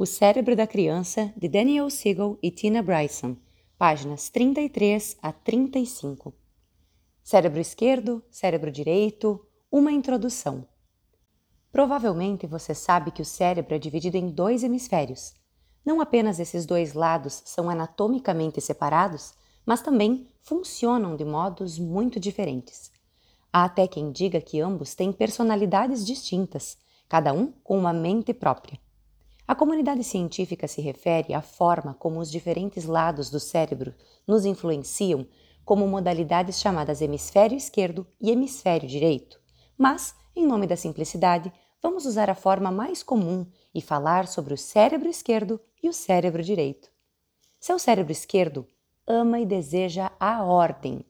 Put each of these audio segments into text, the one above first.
O Cérebro da Criança, de Daniel Siegel e Tina Bryson, páginas 33 a 35. Cérebro esquerdo, cérebro direito, uma introdução. Provavelmente você sabe que o cérebro é dividido em dois hemisférios. Não apenas esses dois lados são anatomicamente separados, mas também funcionam de modos muito diferentes. Há até quem diga que ambos têm personalidades distintas, cada um com uma mente própria. A comunidade científica se refere à forma como os diferentes lados do cérebro nos influenciam como modalidades chamadas hemisfério esquerdo e hemisfério direito. Mas, em nome da simplicidade, vamos usar a forma mais comum e falar sobre o cérebro esquerdo e o cérebro direito. Seu cérebro esquerdo ama e deseja a ordem.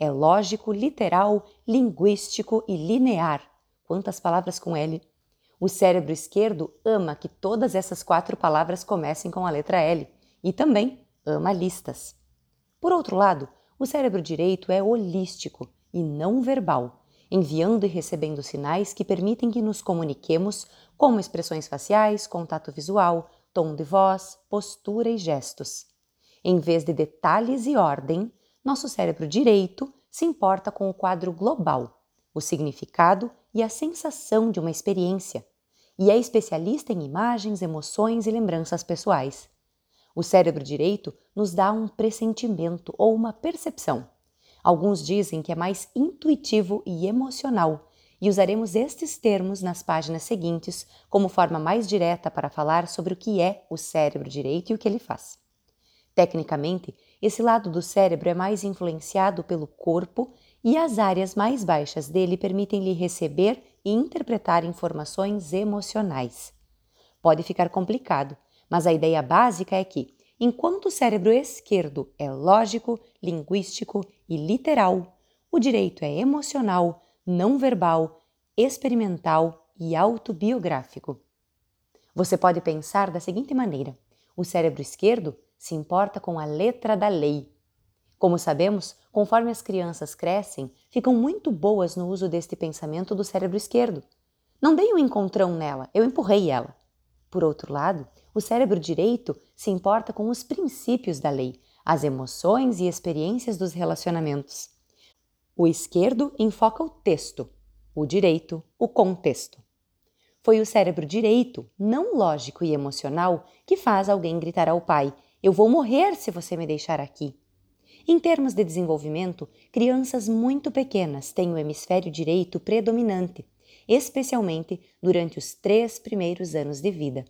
É lógico, literal, linguístico e linear. Quantas palavras com L o cérebro esquerdo ama que todas essas quatro palavras comecem com a letra L e também ama listas. Por outro lado, o cérebro direito é holístico e não verbal, enviando e recebendo sinais que permitem que nos comuniquemos, como expressões faciais, contato visual, tom de voz, postura e gestos. Em vez de detalhes e ordem, nosso cérebro direito se importa com o quadro global, o significado e a sensação de uma experiência, e é especialista em imagens, emoções e lembranças pessoais. O cérebro direito nos dá um pressentimento ou uma percepção. Alguns dizem que é mais intuitivo e emocional, e usaremos estes termos nas páginas seguintes como forma mais direta para falar sobre o que é o cérebro direito e o que ele faz. Tecnicamente, esse lado do cérebro é mais influenciado pelo corpo e as áreas mais baixas dele permitem-lhe receber e interpretar informações emocionais. Pode ficar complicado, mas a ideia básica é que, enquanto o cérebro esquerdo é lógico, linguístico e literal, o direito é emocional, não verbal, experimental e autobiográfico. Você pode pensar da seguinte maneira: o cérebro esquerdo se importa com a letra da lei, como sabemos, conforme as crianças crescem, ficam muito boas no uso deste pensamento do cérebro esquerdo. Não dei um encontrão nela, eu empurrei ela. Por outro lado, o cérebro direito se importa com os princípios da lei, as emoções e experiências dos relacionamentos. O esquerdo enfoca o texto, o direito, o contexto. Foi o cérebro direito, não lógico e emocional, que faz alguém gritar ao pai: Eu vou morrer se você me deixar aqui. Em termos de desenvolvimento, crianças muito pequenas têm o hemisfério direito predominante, especialmente durante os três primeiros anos de vida.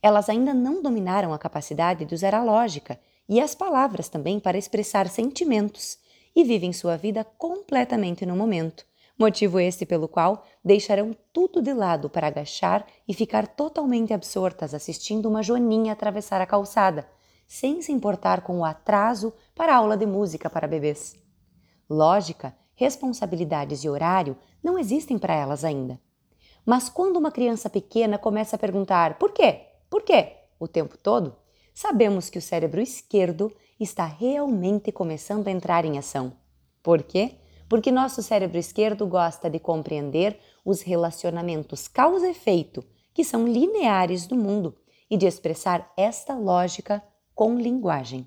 Elas ainda não dominaram a capacidade de usar a lógica e as palavras também para expressar sentimentos e vivem sua vida completamente no momento, motivo este pelo qual deixarão tudo de lado para agachar e ficar totalmente absortas assistindo uma joaninha atravessar a calçada sem se importar com o atraso para a aula de música para bebês. Lógica, responsabilidades e horário não existem para elas ainda. Mas quando uma criança pequena começa a perguntar por quê, por quê, o tempo todo, sabemos que o cérebro esquerdo está realmente começando a entrar em ação. Por quê? Porque nosso cérebro esquerdo gosta de compreender os relacionamentos causa-efeito, que são lineares do mundo, e de expressar esta lógica com linguagem.